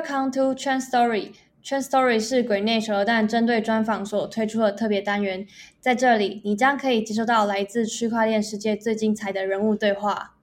Welcome to Trend Story。Trend Story 是鬼内球但针对专访所推出的特别单元，在这里你将可以接收到来自区块链世界最精彩的人物对话。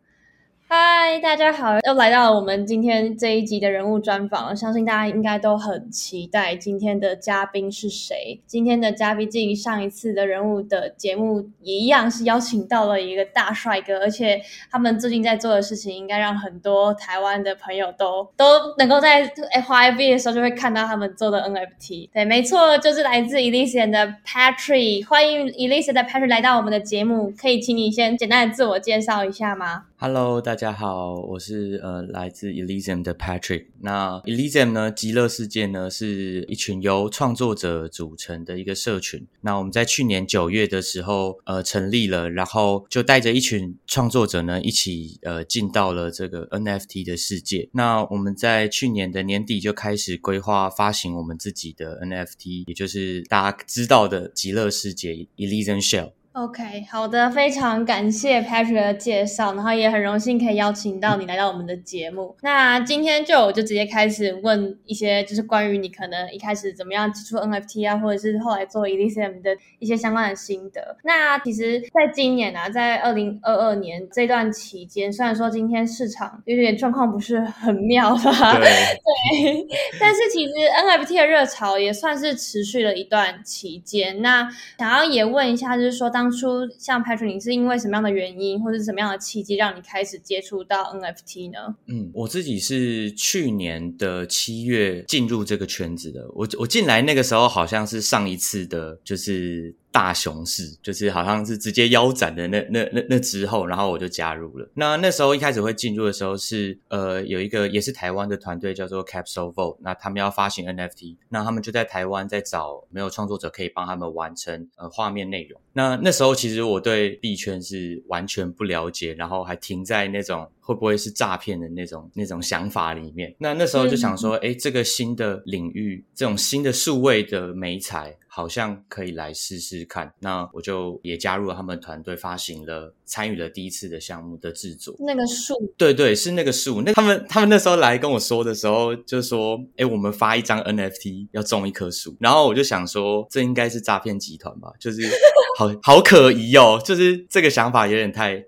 嗨，大家好，又来到了我们今天这一集的人物专访。相信大家应该都很期待今天的嘉宾是谁。今天的嘉宾，进上一次的人物的节目也一样是邀请到了一个大帅哥，而且他们最近在做的事情，应该让很多台湾的朋友都都能够在 FIB 的时候就会看到他们做的 NFT。对，没错，就是来自 Elysian 的 Patrick。欢迎 Elysian 的 Patrick 来到我们的节目，可以请你先简单的自我介绍一下吗？Hello，大家好，我是呃来自 Elysium 的 Patrick。那 Elysium 呢，极乐世界呢，是一群由创作者组成的一个社群。那我们在去年九月的时候呃成立了，然后就带着一群创作者呢一起呃进到了这个 NFT 的世界。那我们在去年的年底就开始规划发行我们自己的 NFT，也就是大家知道的极乐世界 Elysium Shell。OK，好的，非常感谢 Patrick 的介绍，然后也很荣幸可以邀请到你来到我们的节目。那今天就我就直接开始问一些，就是关于你可能一开始怎么样接触 NFT 啊，或者是后来做 Elysium 的一些相关的心得。那其实，在今年啊，在二零二二年这段期间，虽然说今天市场有点状况不是很妙吧，对，但是其实 NFT 的热潮也算是持续了一段期间。那想要也问一下，就是说当当初像 Patrick，你是因为什么样的原因，或者是什么样的契机，让你开始接触到 NFT 呢？嗯，我自己是去年的七月进入这个圈子的。我我进来那个时候，好像是上一次的，就是。大熊市就是好像是直接腰斩的那那那那之后，然后我就加入了。那那时候一开始会进入的时候是呃有一个也是台湾的团队叫做 Capsule Vote，那他们要发行 NFT，那他们就在台湾在找没有创作者可以帮他们完成呃画面内容。那那时候其实我对币圈是完全不了解，然后还停在那种会不会是诈骗的那种那种想法里面。那那时候就想说，哎，这个新的领域，这种新的数位的美彩。好像可以来试试看，那我就也加入了他们团队，发行了，参与了第一次的项目的制作。那个树，对对，是那个树。那他们他们那时候来跟我说的时候，就说：“哎，我们发一张 NFT 要种一棵树。”然后我就想说，这应该是诈骗集团吧？就是 好好可疑哦，就是这个想法有点太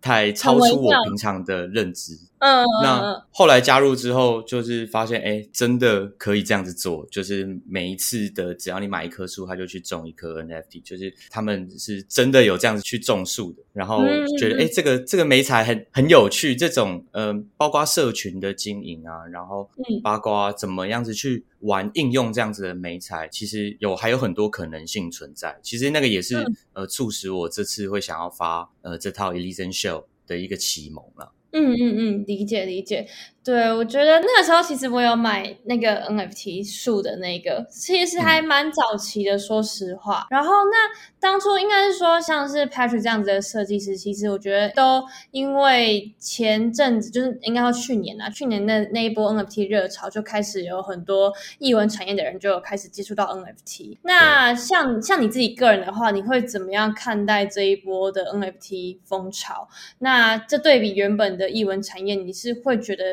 太超出我平常的认知。嗯，那后来加入之后，就是发现，哎，真的可以这样子做，就是每一次的，只要你买一棵树，他就去种一棵 NFT，就是他们是真的有这样子去种树的，然后觉得，哎，这个这个美彩很很有趣，这种，嗯，包括社群的经营啊，然后八卦怎么样子去玩应用这样子的美彩，其实有还有很多可能性存在，其实那个也是呃促使我这次会想要发呃这套 Elysian Show 的一个启蒙了。嗯嗯嗯，理解理解。对，我觉得那个时候其实我有买那个 NFT 树的那个，其实还蛮早期的，说实话。然后那当初应该是说，像是 Patrick 这样子的设计师，其实我觉得都因为前阵子就是应该说去年啊，去年的那一波 NFT 热潮就开始有很多艺文产业的人就开始接触到 NFT。那像像你自己个人的话，你会怎么样看待这一波的 NFT 风潮？那这对比原本的艺文产业，你是会觉得？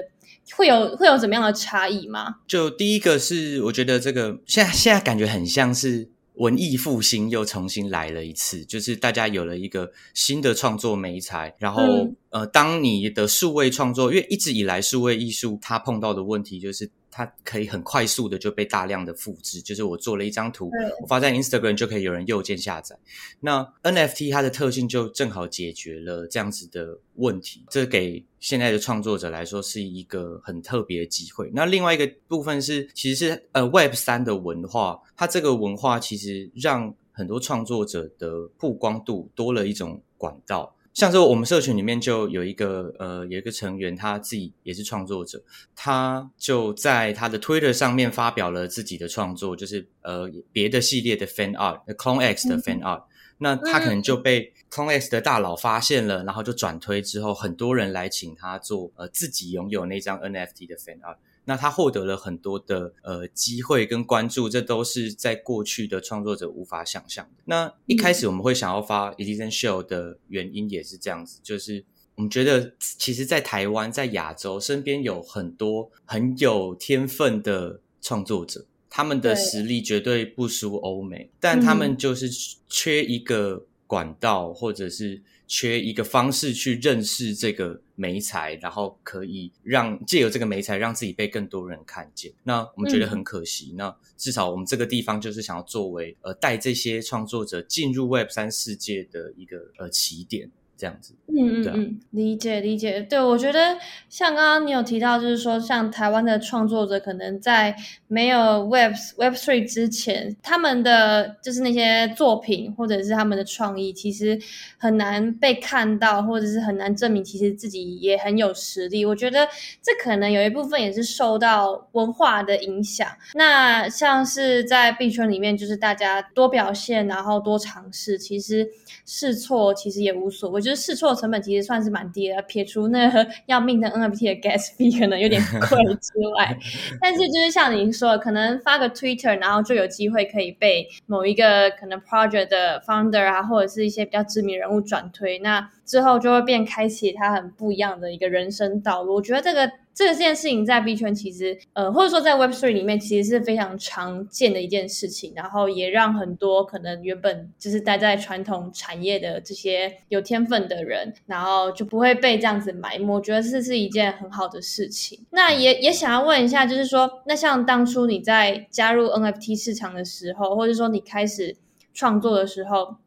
会有会有怎么样的差异吗？就第一个是，我觉得这个现在现在感觉很像是文艺复兴又重新来了一次，就是大家有了一个新的创作媒材，然后呃，当你的数位创作，因为一直以来数位艺术它碰到的问题就是。它可以很快速的就被大量的复制，就是我做了一张图，我发在 Instagram 就可以有人右键下载。那 NFT 它的特性就正好解决了这样子的问题，这给现在的创作者来说是一个很特别的机会。那另外一个部分是，其实是呃 Web 三的文化，它这个文化其实让很多创作者的曝光度多了一种管道。像是我们社群里面就有一个呃有一个成员，他自己也是创作者，他就在他的 Twitter 上面发表了自己的创作，就是呃别的系列的 Fan Art，Clone X 的 Fan Art，那他可能就被 Clone X 的大佬发现了，然后就转推之后，很多人来请他做呃自己拥有那张 NFT 的 Fan Art。那他获得了很多的呃机会跟关注，这都是在过去的创作者无法想象的。那一开始我们会想要发 Edition Show 的原因也是这样子，就是我们觉得其实，在台湾，在亚洲，身边有很多很有天分的创作者，他们的实力绝对不输欧美，但他们就是缺一个管道，或者是。缺一个方式去认识这个媒材，然后可以让借由这个媒材让自己被更多人看见。那我们觉得很可惜。那至少我们这个地方就是想要作为呃带这些创作者进入 Web 三世界的一个呃起点。这样子，嗯嗯嗯，理解理解。对我觉得，像刚刚你有提到，就是说，像台湾的创作者，可能在没有 Web Web Three 之前，他们的就是那些作品或者是他们的创意，其实很难被看到，或者是很难证明其实自己也很有实力。我觉得这可能有一部分也是受到文化的影响。那像是在币圈里面，就是大家多表现，然后多尝试，其实试错其实也无所谓。就是试错成本其实算是蛮低的，撇除那个 要命的 NFT 的 gas fee 可能有点贵之外，但是就是像您说，的可能发个 Twitter，然后就有机会可以被某一个可能 project 的 founder 啊，或者是一些比较知名人物转推，那之后就会变开启他很不一样的一个人生道路。我觉得这个。这件事情在币圈其实，呃，或者说在 Web Three 里面，其实是非常常见的一件事情。然后也让很多可能原本就是待在传统产业的这些有天分的人，然后就不会被这样子埋没。我觉得这是一件很好的事情。那也也想要问一下，就是说，那像当初你在加入 NFT 市场的时候，或者说你开始创作的时候。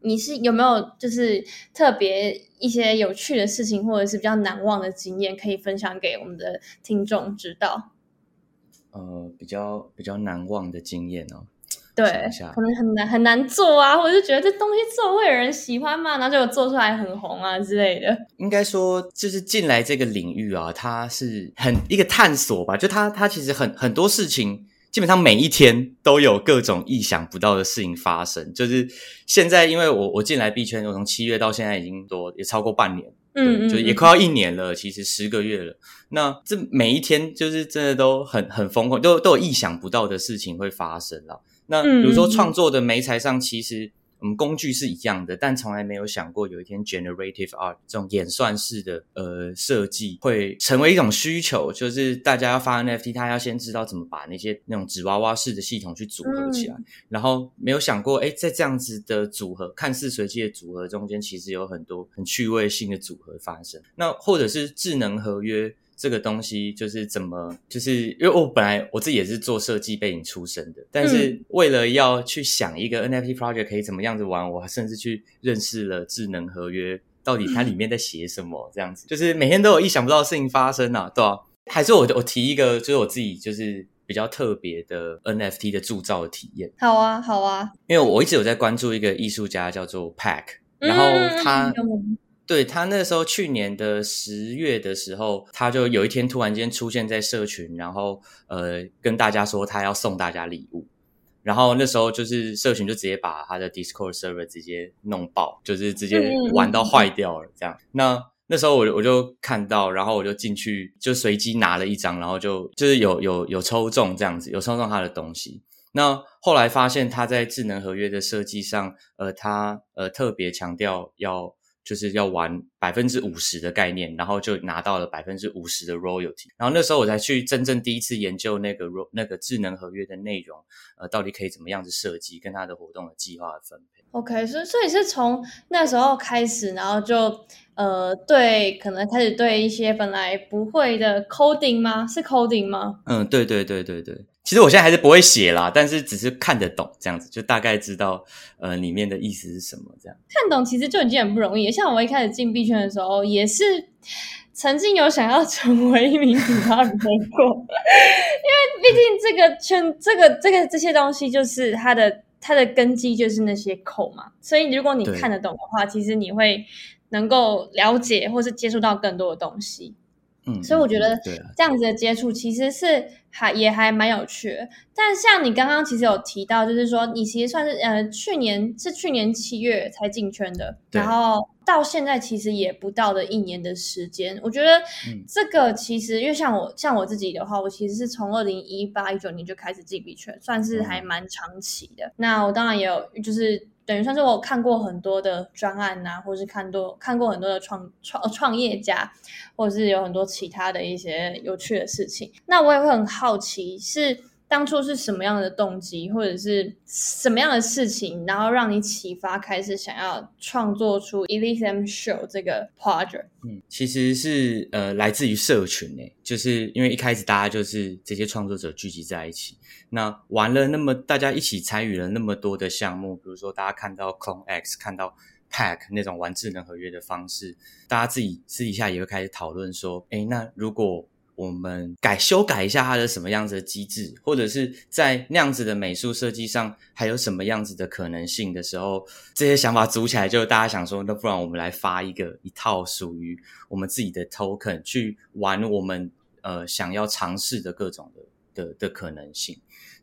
你是有没有就是特别一些有趣的事情，或者是比较难忘的经验，可以分享给我们的听众知道？呃，比较比较难忘的经验哦，对，可能很难很难做啊，或者是觉得这东西做会有人喜欢吗？然后就做出来很红啊之类的。应该说，就是进来这个领域啊，它是很一个探索吧，就它它其实很很多事情。基本上每一天都有各种意想不到的事情发生。就是现在，因为我我进来币圈，我从七月到现在已经多也超过半年，嗯，就也快要一年了，其实十个月了。那这每一天就是真的都很很疯狂，都都有意想不到的事情会发生了。那比如说创作的媒材上，其实。我们工具是一样的，但从来没有想过有一天 generative art 这种演算式的呃设计会成为一种需求，就是大家要发 NFT，他要先知道怎么把那些那种纸娃娃式的系统去组合起来，然后没有想过，哎，在这样子的组合看似随机的组合中间，其实有很多很趣味性的组合发生。那或者是智能合约。这个东西就是怎么，就是因为我本来我自己也是做设计背景出身的，但是为了要去想一个 NFT project 可以怎么样子玩，我甚至去认识了智能合约，到底它里面在写什么，这样子，就是每天都有意想不到的事情发生啊，对吧？还是我我提一个，就是我自己就是比较特别的 NFT 的铸造的体验。好啊，好啊，因为我一直有在关注一个艺术家叫做 Pack，然后他。对他那时候去年的十月的时候，他就有一天突然间出现在社群，然后呃跟大家说他要送大家礼物，然后那时候就是社群就直接把他的 Discord server 直接弄爆，就是直接玩到坏掉了这样。那那时候我我就看到，然后我就进去就随机拿了一张，然后就就是有有有抽中这样子，有抽中他的东西。那后来发现他在智能合约的设计上，呃，他呃特别强调要。就是要玩百分之五十的概念，然后就拿到了百分之五十的 royalty。然后那时候我才去真正第一次研究那个 ro 那个智能合约的内容，呃，到底可以怎么样子设计，跟它的活动的计划的分配。OK，所以所以是从那时候开始，然后就呃对，可能开始对一些本来不会的 coding 吗？是 coding 吗？嗯，对对对对对。其实我现在还是不会写啦，但是只是看得懂这样子，就大概知道呃里面的意思是什么这样。看懂其实就已经很不容易。像我一开始进币圈的时候，也是曾经有想要成为一名警察人过，因为毕竟这个圈、这个、这个这些东西，就是它的它的根基就是那些口嘛。所以如果你看得懂的话，其实你会能够了解或是接触到更多的东西。嗯，所以我觉得这样子的接触其实是。还也还蛮有趣的，但像你刚刚其实有提到，就是说你其实算是呃去年是去年七月才进圈的，然后到现在其实也不到的一年的时间。我觉得这个其实因为像我像我自己的话，我其实是从二零一八一九年就开始进币圈，算是还蛮长期的。那我当然也有就是。等于算是我看过很多的专案呐，或是看多看过很多的创创创业家，或者是有很多其他的一些有趣的事情。那我也会很好奇是。当初是什么样的动机，或者是什么样的事情，然后让你启发开始想要创作出 Elysium Show 这个 project？嗯，其实是呃来自于社群诶，就是因为一开始大家就是这些创作者聚集在一起，那玩了那么大家一起参与了那么多的项目，比如说大家看到 Clone X，看到 Pack 那种玩智能合约的方式，大家自己私底下也会开始讨论说，哎，那如果我们改修改一下它的什么样子的机制，或者是在那样子的美术设计上还有什么样子的可能性的时候，这些想法组起来，就大家想说，那不然我们来发一个一套属于我们自己的 token 去玩我们呃想要尝试的各种的的的可能性，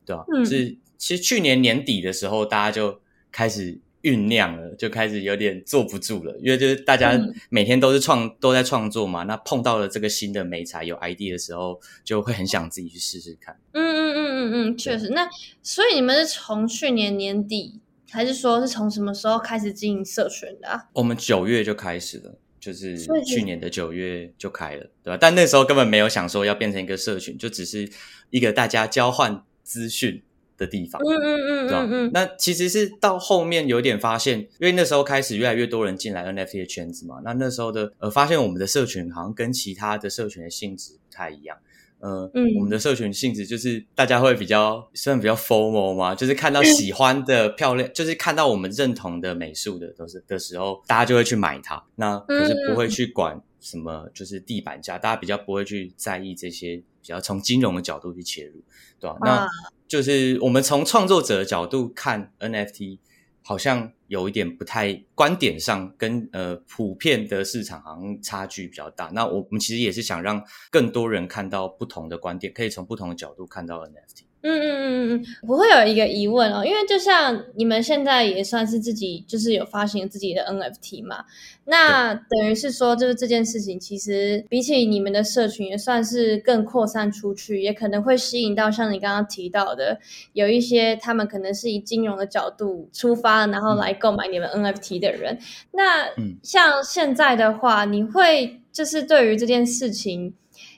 对吧？是其实去年年底的时候，大家就开始。酝酿了，就开始有点坐不住了，因为就是大家每天都是创都在创作嘛，那碰到了这个新的美材有 ID 的时候，就会很想自己去试试看。嗯嗯嗯嗯嗯，确实。那所以你们是从去年年底，还是说是从什么时候开始经营社群的？我们九月就开始了，就是去年的九月就开了，对吧？但那时候根本没有想说要变成一个社群，就只是一个大家交换资讯。的地方，嗯嗯嗯嗯嗯，那其实是到后面有点发现，因为那时候开始越来越多人进来 NFT 的圈子嘛，那那时候的呃发现我们的社群好像跟其他的社群的性质不太一样，呃，我们的社群性质就是大家会比较算比较 formal 嘛，就是看到喜欢的漂亮，就是看到我们认同的美术的都是的时候，大家就会去买它，那可是不会去管什么就是地板价，大家比较不会去在意这些，比较从金融的角度去切入，对吧？那就是我们从创作者的角度看 NFT，好像有一点不太观点上跟呃普遍的市场好像差距比较大。那我们其实也是想让更多人看到不同的观点，可以从不同的角度看到 NFT。嗯嗯嗯嗯嗯，我会有一个疑问哦，因为就像你们现在也算是自己就是有发行自己的 NFT 嘛，那等于是说就是这件事情其实比起你们的社群也算是更扩散出去，也可能会吸引到像你刚刚提到的有一些他们可能是以金融的角度出发，然后来购买你们 NFT 的人。那像现在的话，你会就是对于这件事情。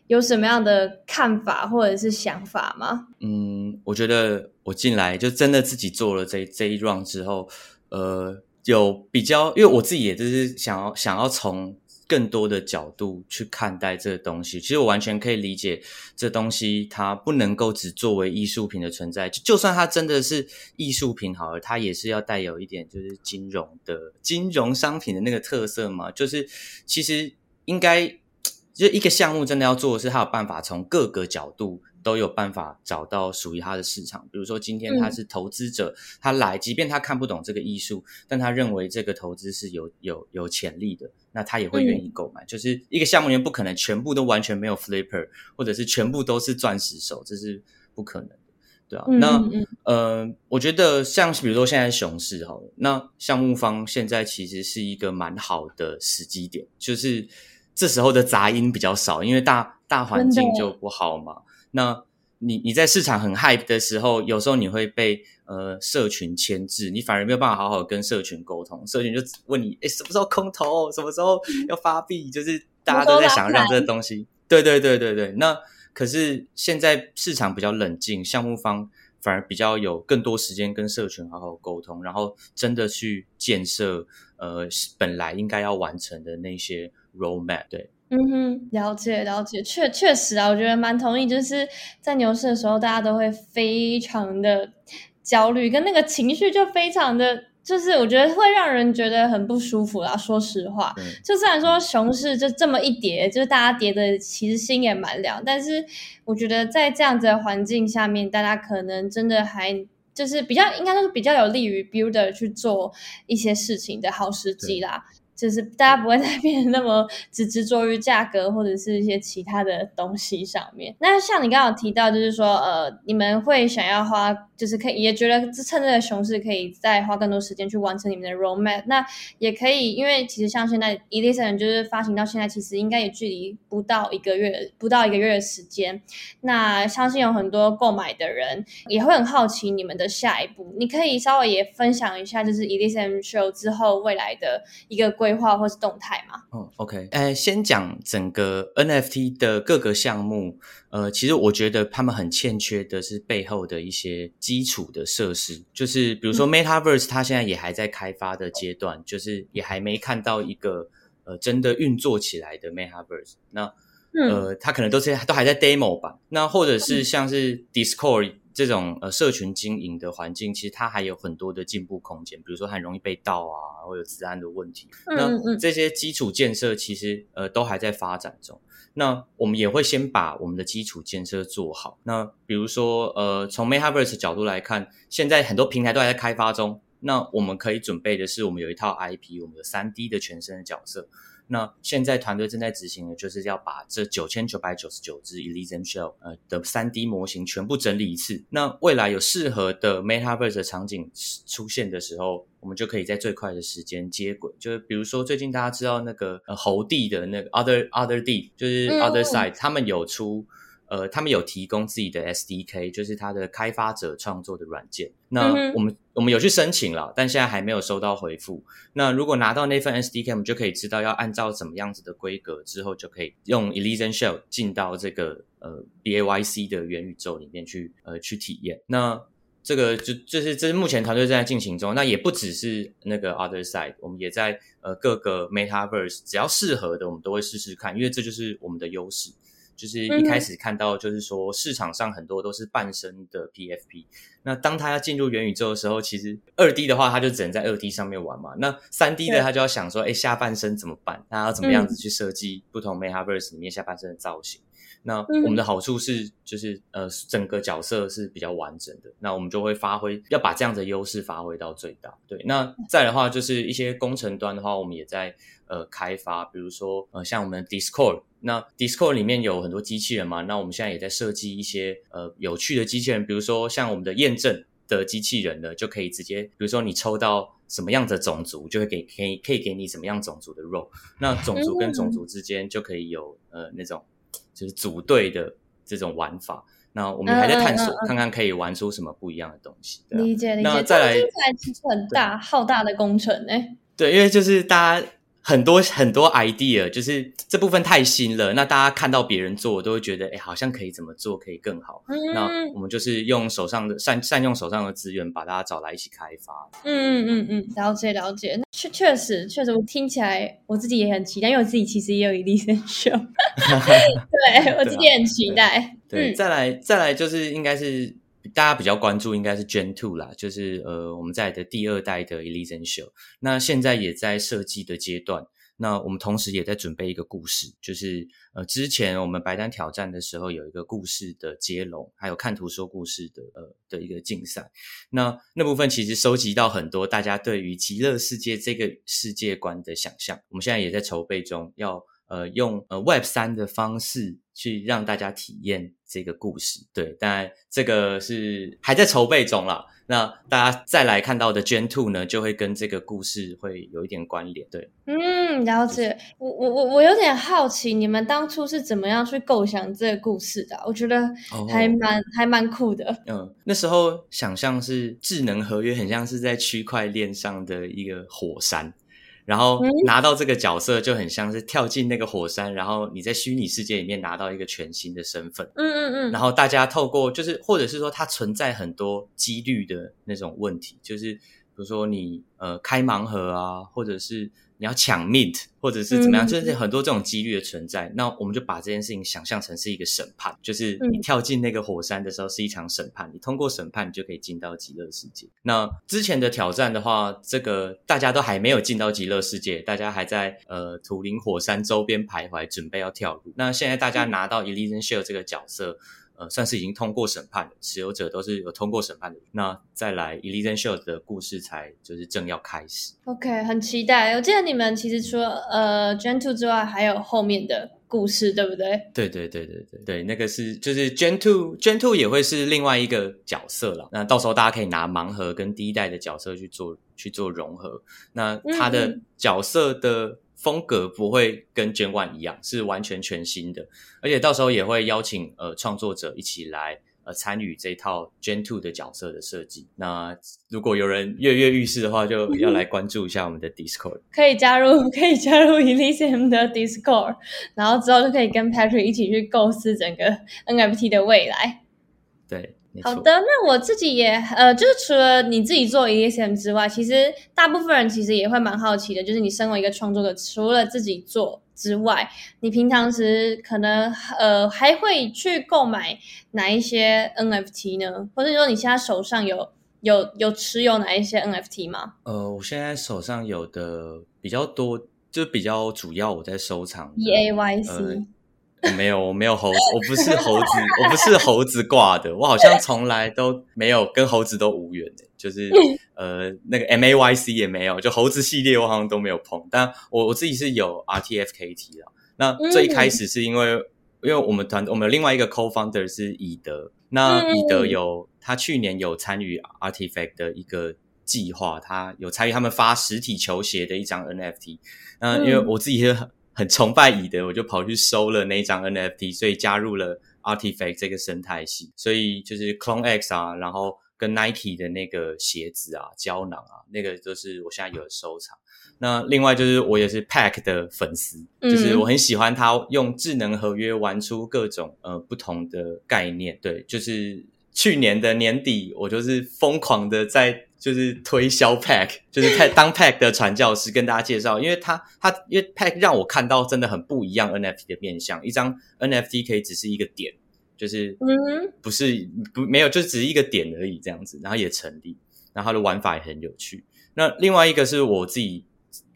有什么样的看法或者是想法吗？嗯，我觉得我进来就真的自己做了这这一 round 之后，呃，有比较，因为我自己也就是想要想要从更多的角度去看待这个东西。其实我完全可以理解，这东西它不能够只作为艺术品的存在，就就算它真的是艺术品好了，它也是要带有一点就是金融的金融商品的那个特色嘛。就是其实应该。就一个项目真的要做的是，他有办法从各个角度都有办法找到属于他的市场。比如说，今天他是投资者，他来，即便他看不懂这个艺术，但他认为这个投资是有有有潜力的，那他也会愿意购买。就是一个项目里面不可能全部都完全没有 flipper，或者是全部都是钻石手，这是不可能的，对啊。那呃，我觉得像比如说现在熊市哈，那项目方现在其实是一个蛮好的时机点，就是。这时候的杂音比较少，因为大大环境就不好嘛。那你你在市场很 hype 的时候，有时候你会被呃社群牵制，你反而没有办法好好跟社群沟通。社群就问你，哎，什么时候空投？什么时候要发币？就是大家都在想让这个东西。对对对对对。那可是现在市场比较冷静，项目方反而比较有更多时间跟社群好好沟通，然后真的去建设呃本来应该要完成的那些。Roadmap 对，嗯哼，了解了解，确确实啊，我觉得蛮同意，就是在牛市的时候，大家都会非常的焦虑，跟那个情绪就非常的，就是我觉得会让人觉得很不舒服啦。说实话，就虽然说熊市就这么一跌，就是大家跌的其实心也蛮凉，但是我觉得在这样子的环境下面，大家可能真的还就是比较应该都是比较有利于 builder 去做一些事情的好时机啦。就是大家不会再 变得那么只执着于价格或者是一些其他的东西上面。那像你刚刚提到，就是说，呃，你们会想要花，就是可以也觉得趁这个熊市可以再花更多时间去完成你们的 roadmap。那也可以，因为其实像现在 Elysian 就是发行到现在，其实应该也距离不到一个月，不到一个月的时间。那相信有很多购买的人也会很好奇你们的下一步。你可以稍微也分享一下，就是 Elysian Show 之后未来的一个规。规划或是动态嘛？嗯，OK，哎，先讲整个 NFT 的各个项目。呃，其实我觉得他们很欠缺的是背后的一些基础的设施，就是比如说 Metaverse，它现在也还在开发的阶段，就是也还没看到一个呃真的运作起来的 Metaverse。那呃，它可能都是都还在 demo 吧。那或者是像是 Discord。这种呃社群经营的环境，其实它还有很多的进步空间。比如说，很容易被盗啊，或有治安的问题。那这些基础建设其实呃都还在发展中。那我们也会先把我们的基础建设做好。那比如说呃，从 Metaverse 角度来看，现在很多平台都还在开发中。那我们可以准备的是，我们有一套 IP，我们有三 D 的全身的角色。那现在团队正在执行的，就是要把这九千九百九十九只 Elysian Shell 呃的三 D 模型全部整理一次。那未来有适合的 Metaverse 场景出现的时候，我们就可以在最快的时间接轨。就是比如说最近大家知道那个呃猴帝的那个 Other Other D，就是 Other Side，他们有出。呃，他们有提供自己的 SDK，就是它的开发者创作的软件。那我们我们有去申请了，但现在还没有收到回复。那如果拿到那份 SDK，我们就可以知道要按照怎么样子的规格，之后就可以用 Elysian Shell 进到这个呃 BAYC 的元宇宙里面去呃去体验。那这个就就是这是目前团队正在进行中。那也不只是那个 Other Side，我们也在呃各个 Metaverse，只要适合的我们都会试试看，因为这就是我们的优势。就是一开始看到，就是说市场上很多都是半身的 PFP。那当他要进入元宇宙的时候，其实二 D 的话，他就只能在二 D 上面玩嘛。那三 D 的他就要想说，哎，下半身怎么办？他要怎么样子去设计不同 Metaverse 里面下半身的造型？那我们的好处是，就是呃，整个角色是比较完整的。那我们就会发挥，要把这样的优势发挥到最大。对，那再的话，就是一些工程端的话，我们也在呃开发，比如说呃，像我们 Discord。那 Discord 里面有很多机器人嘛？那我们现在也在设计一些呃有趣的机器人，比如说像我们的验证的机器人呢，就可以直接，比如说你抽到什么样的种族，就会给可以可以给你什么样种族的肉。那种族跟种族之间就可以有呃那种就是组队的这种玩法。那我们还在探索，看看可以玩出什么不一样的东西。理解理解。那再来，听起来其实很大浩大的工程哎。对，因为就是大家。很多很多 idea，就是这部分太新了，那大家看到别人做，都会觉得，哎，好像可以怎么做可以更好。那我们就是用手上的善善用手上的资源，把大家找来一起开发。嗯嗯嗯嗯，了解了解。确确实确实，我听起来我自己也很期待，因为我自己其实也有一粒生秀。对我自己很期待。对，再来再来就是应该是。大家比较关注应该是 Gen Two 啦，就是呃我们在的第二代的 Elysian Show，那现在也在设计的阶段。那我们同时也在准备一个故事，就是呃之前我们白单挑战的时候有一个故事的接龙，还有看图说故事的呃的一个竞赛。那那部分其实收集到很多大家对于极乐世界这个世界观的想象，我们现在也在筹备中要。呃，用呃 Web 三的方式去让大家体验这个故事，对，但这个是还在筹备中啦。那大家再来看到的 Gen Two 呢，就会跟这个故事会有一点关联，对。嗯，了解。我我我我有点好奇，你们当初是怎么样去构想这个故事的？我觉得还蛮还蛮酷的。嗯，那时候想象是智能合约，很像是在区块链上的一个火山。然后拿到这个角色就很像是跳进那个火山，然后你在虚拟世界里面拿到一个全新的身份。嗯嗯嗯。然后大家透过就是，或者是说它存在很多几率的那种问题，就是比如说你呃开盲盒啊，或者是。你要抢 mint，或者是怎么样，就是很多这种几率的存在。那我们就把这件事情想象成是一个审判，就是你跳进那个火山的时候是一场审判，你通过审判，你就可以进到极乐世界。那之前的挑战的话，这个大家都还没有进到极乐世界，大家还在呃土林火山周边徘徊，准备要跳入。那现在大家拿到 Elysian Shell 这个角色。呃算是已经通过审判的持有者，都是有通过审判的。那再来 Elysian Shield 的故事才就是正要开始。OK，很期待。我记得你们其实除了呃 Gen Two 之外，还有后面的。故事对不对？对对对对对对，那个是就是 Gen Two Gen Two 也会是另外一个角色了。那到时候大家可以拿盲盒跟第一代的角色去做去做融合。那他的角色的风格不会跟 Gen One 一样，是完全全新的。而且到时候也会邀请呃创作者一起来。呃，参与这套 Gen Two 的角色的设计。那如果有人跃跃欲试的话，就要来关注一下我们的 Discord。可以加入，可以加入 Elysium 的 Discord，然后之后就可以跟 Patrick 一起去构思整个 NFT 的未来。对。好的，那我自己也呃，就是除了你自己做 ESM 之外，其实大部分人其实也会蛮好奇的，就是你身为一个创作者，除了自己做之外，你平常时可能呃还会去购买哪一些 NFT 呢？或者说你现在手上有有有持有哪一些 NFT 吗？呃，我现在手上有的比较多，就比较主要我在收藏 EAYC。没有，我没有猴，我不是猴子，我不是猴子挂的，我好像从来都没有跟猴子都无缘的，就是 呃那个 M A Y C 也没有，就猴子系列我好像都没有碰，但我我自己是有 R T F K T 啦。那最一开始是因为因为我们团我们另外一个 co founder 是以德，那以德有他去年有参与 Artifact 的一个计划，他有参与他们发实体球鞋的一张 N F T，那因为我自己是很。崇拜乙的，我就跑去收了那一张 NFT，所以加入了 Artifact 这个生态系。所以就是 Clone X 啊，然后跟 Nike 的那个鞋子啊、胶囊啊，那个都是我现在有的收藏。那另外就是我也是 Pack 的粉丝，就是我很喜欢他用智能合约玩出各种呃不同的概念。对，就是去年的年底，我就是疯狂的在。就是推销 Pack，就是派 当 Pack 的传教士跟大家介绍，因为他他因为 Pack 让我看到真的很不一样 NFT 的面向，一张 NFT 可以只是一个点，就是不是不没有，就只是一个点而已这样子，然后也成立，然后它的玩法也很有趣。那另外一个是我自己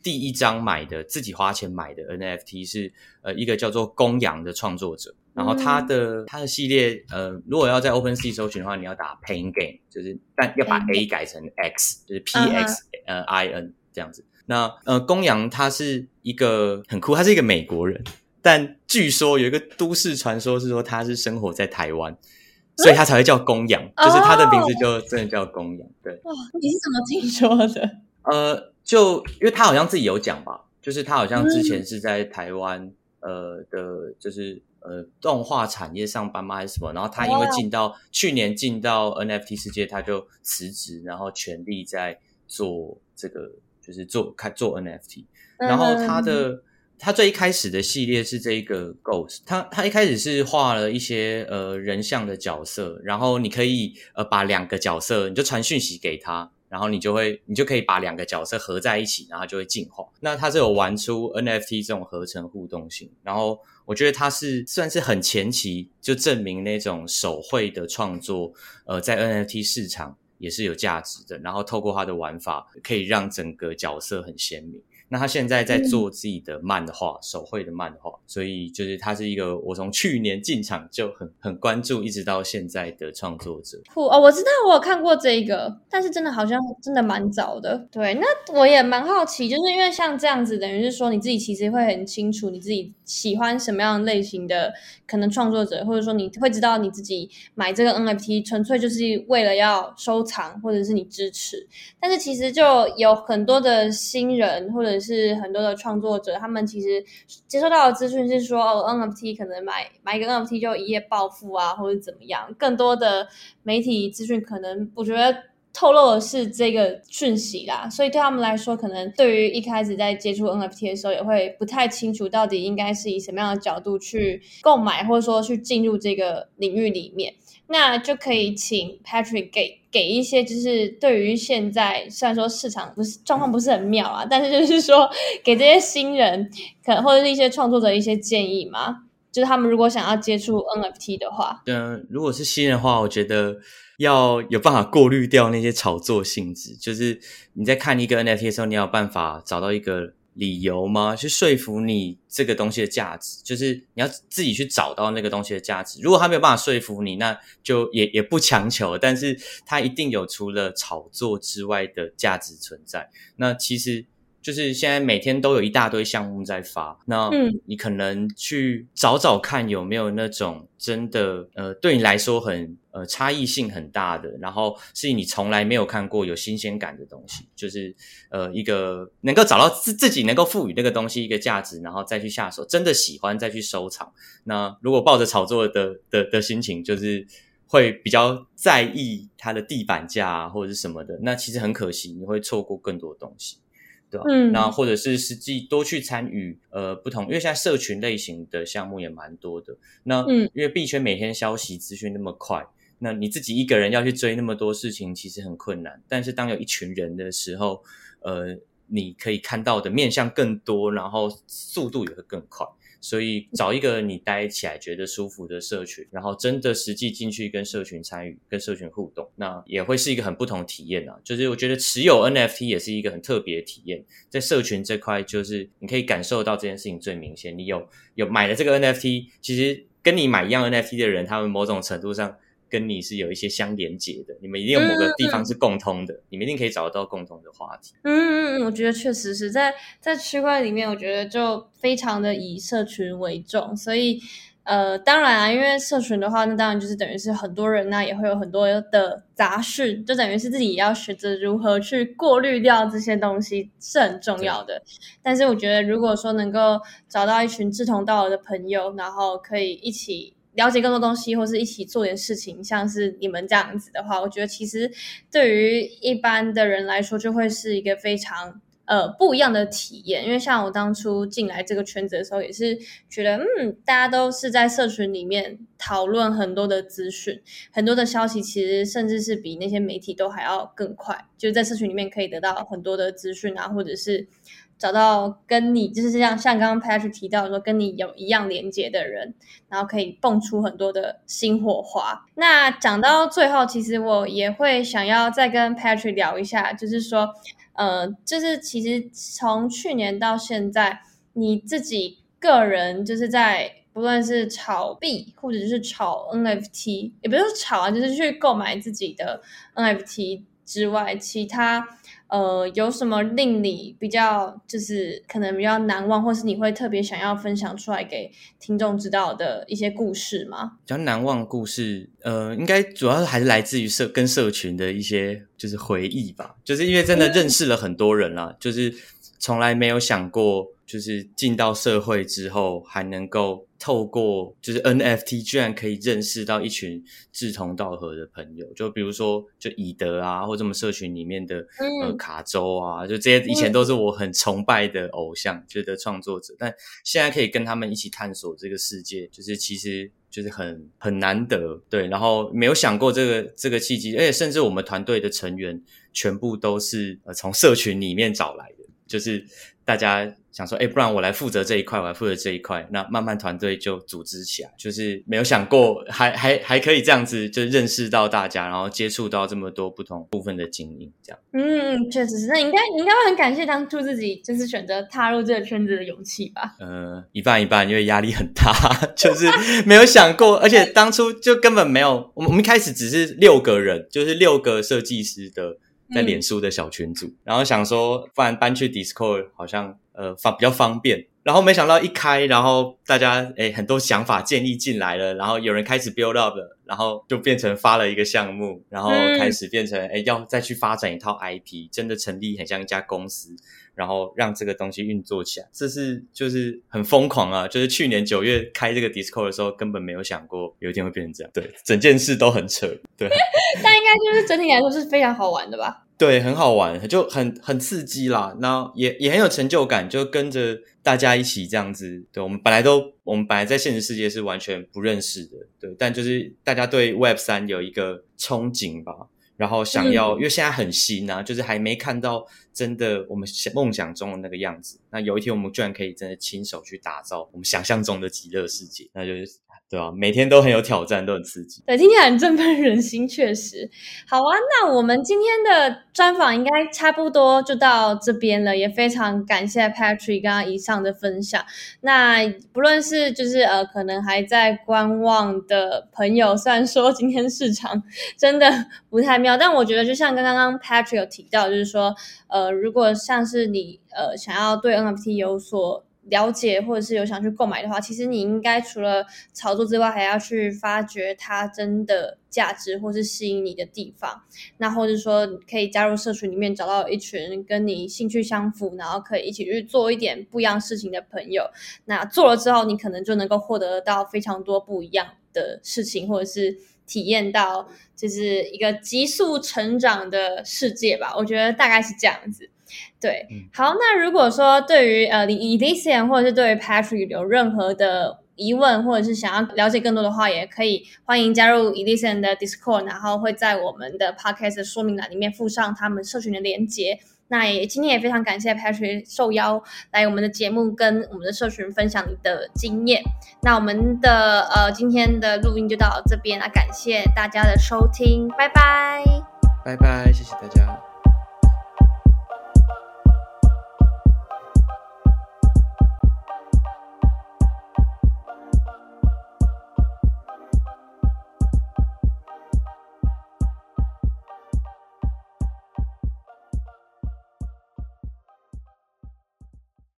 第一张买的，自己花钱买的 NFT 是呃一个叫做公羊的创作者。然后它的它的系列，呃，如果要在 OpenSea 搜寻的话，你要打 Pain Game，就是但要把 A 改成 X，就是 P X 呃 I N 这样子。那呃，公羊他是一个很酷，他是一个美国人，但据说有一个都市传说是说他是生活在台湾，所以他才会叫公羊，就是他的名字就真的叫公羊。对，哇，你是怎么听说的？呃，就因为他好像自己有讲吧，就是他好像之前是在台湾呃的，就是。呃，动画产业上班吗？还是什么？然后他因为进到去年进到 NFT 世界，他就辞职，然后全力在做这个，就是做开做 NFT。然后他的他最一开始的系列是这一个 Ghost，他他一开始是画了一些呃人像的角色，然后你可以呃把两个角色，你就传讯息给他。然后你就会，你就可以把两个角色合在一起，然后就会进化。那它是有玩出 NFT 这种合成互动性。然后我觉得它是算是很前期就证明那种手绘的创作，呃，在 NFT 市场也是有价值的。然后透过它的玩法，可以让整个角色很鲜明。那他现在在做自己的漫画，手绘的漫画，所以就是他是一个我从去年进场就很很关注，一直到现在的创作者。酷哦，我知道我有看过这个，但是真的好像真的蛮早的。对，那我也蛮好奇，就是因为像这样子，等于是说你自己其实会很清楚你自己喜欢什么样类型的可能创作者，或者说你会知道你自己买这个 NFT 纯粹就是为了要收藏，或者是你支持。但是其实就有很多的新人或者是很多的创作者，他们其实接收到的资讯是说，哦，NFT 可能买买一个 NFT 就一夜暴富啊，或者怎么样。更多的媒体资讯可能我觉得透露的是这个讯息啦，所以对他们来说，可能对于一开始在接触 NFT 的时候，也会不太清楚到底应该是以什么样的角度去购买，或者说去进入这个领域里面。那就可以请 Patrick 给给一些，就是对于现在虽然说市场不是状况不是很妙啊，但是就是说给这些新人可或者是一些创作者一些建议嘛，就是他们如果想要接触 NFT 的话，嗯，如果是新人的话，我觉得要有办法过滤掉那些炒作性质，就是你在看一个 NFT 的时候，你要有办法找到一个理由吗？去说服你这个东西的价值，就是你要自己去找到那个东西的价值。如果他没有办法说服你，那就也也不强求，但是他一定有除了炒作之外的价值存在。那其实。就是现在每天都有一大堆项目在发，那你可能去找找看有没有那种真的呃对你来说很呃差异性很大的，然后是你从来没有看过有新鲜感的东西，就是呃一个能够找到自自己能够赋予那个东西一个价值，然后再去下手，真的喜欢再去收藏。那如果抱着炒作的的的心情，就是会比较在意它的地板价或者是什么的，那其实很可惜，你会错过更多东西。对吧？嗯，那或者是实际多去参与呃不同，因为现在社群类型的项目也蛮多的。那嗯，因为币圈每天消息资讯那么快，那你自己一个人要去追那么多事情，其实很困难。但是当有一群人的时候，呃，你可以看到的面向更多，然后速度也会更快。所以找一个你待起来觉得舒服的社群，然后真的实际进去跟社群参与、跟社群互动，那也会是一个很不同体验啊。就是我觉得持有 NFT 也是一个很特别的体验，在社群这块，就是你可以感受到这件事情最明显。你有有买了这个 NFT，其实跟你买一样 NFT 的人，他们某种程度上。跟你是有一些相连接的，你们一定有某个地方是共通的，你们一定可以找得到共同的话题。嗯嗯嗯，我觉得确实是在在区块里面，我觉得就非常的以社群为重，所以呃，当然啊，因为社群的话，那当然就是等于是很多人那也会有很多的杂讯，就等于是自己也要学着如何去过滤掉这些东西是很重要的。但是我觉得，如果说能够找到一群志同道合的朋友，然后可以一起。了解更多东西，或是一起做点事情，像是你们这样子的话，我觉得其实对于一般的人来说，就会是一个非常呃不一样的体验。因为像我当初进来这个圈子的时候，也是觉得，嗯，大家都是在社群里面讨论很多的资讯，很多的消息，其实甚至是比那些媒体都还要更快，就是在社群里面可以得到很多的资讯啊，或者是。找到跟你就是像像刚刚 Patrick 提到说跟你有一样连接的人，然后可以蹦出很多的新火花。那讲到最后，其实我也会想要再跟 Patrick 聊一下，就是说，呃，就是其实从去年到现在，你自己个人就是在不论是炒币或者是炒 NFT，也不是炒啊，就是去购买自己的 NFT 之外，其他。呃，有什么令你比较就是可能比较难忘，或是你会特别想要分享出来给听众知道的一些故事吗？比较难忘的故事，呃，应该主要还是来自于社跟社群的一些就是回忆吧，就是因为真的认识了很多人啦，就是从来没有想过，就是进到社会之后还能够。透过就是 NFT，居然可以认识到一群志同道合的朋友，就比如说就以德啊，或者我们社群里面的呃卡州啊，就这些以前都是我很崇拜的偶像，觉得创作者，但现在可以跟他们一起探索这个世界，就是其实就是很很难得，对，然后没有想过这个这个契机，而且甚至我们团队的成员全部都是呃从社群里面找来的，就是大家。想说，哎，不然我来负责这一块，我来负责这一块，那慢慢团队就组织起来。就是没有想过，还还还可以这样子，就认识到大家，然后接触到这么多不同部分的精英，这样。嗯，确实是。那应该应该会很感谢当初自己就是选择踏入这个圈子的勇气吧？呃，一半一半，因为压力很大，就是没有想过，而且当初就根本没有。我们我们一开始只是六个人，就是六个设计师的在脸书的小群组，然后想说，不然搬去 Discord 好像。呃，方比较方便，然后没想到一开，然后大家诶很多想法建议进来了，然后有人开始 build up 了，然后就变成发了一个项目，然后开始变成诶要再去发展一套 IP，真的成立很像一家公司，然后让这个东西运作起来，这是就是很疯狂啊！就是去年九月开这个 Discord 的时候，根本没有想过有一天会变成这样，对，整件事都很扯，对，但应该就是整体来说是非常好玩的吧。对，很好玩，就很很刺激啦。那也也很有成就感，就跟着大家一起这样子。对，我们本来都，我们本来在现实世界是完全不认识的，对。但就是大家对 Web 三有一个憧憬吧，然后想要，因为现在很新啊，就是还没看到真的我们梦想中的那个样子。那有一天我们居然可以真的亲手去打造我们想象中的极乐世界，那就是。对啊，每天都很有挑战，都很刺激。对，听起来很振奋人心，确实。好啊，那我们今天的专访应该差不多就到这边了，也非常感谢 Patrick 刚刚以上的分享。那不论是就是呃，可能还在观望的朋友，虽然说今天市场真的不太妙，但我觉得就像刚刚 Patrick 有提到，就是说呃，如果像是你呃想要对 NFT 有所了解或者是有想去购买的话，其实你应该除了炒作之外，还要去发掘它真的价值或是吸引你的地方。那或者说可以加入社群里面，找到一群跟你兴趣相符，然后可以一起去做一点不一样事情的朋友。那做了之后，你可能就能够获得到非常多不一样的事情，或者是体验到就是一个急速成长的世界吧。我觉得大概是这样子。对，好，那如果说对于呃 Elysian 或者是对于 Patrick 有任何的疑问，或者是想要了解更多的话，也可以欢迎加入 Elysian 的 Discord，然后会在我们的 Podcast 说明栏里面附上他们社群的连接。那也今天也非常感谢 Patrick 受邀来我们的节目，跟我们的社群分享你的经验。那我们的呃今天的录音就到这边，那感谢大家的收听，拜拜，拜拜，谢谢大家。